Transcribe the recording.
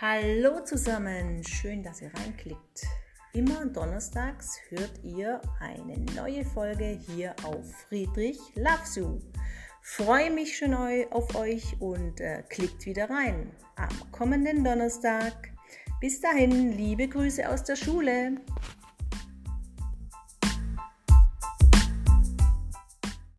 Hallo zusammen, schön, dass ihr reinklickt. Immer donnerstags hört ihr eine neue Folge hier auf Friedrich Loves You. Freue mich schon auf euch und äh, klickt wieder rein am kommenden Donnerstag. Bis dahin, liebe Grüße aus der Schule.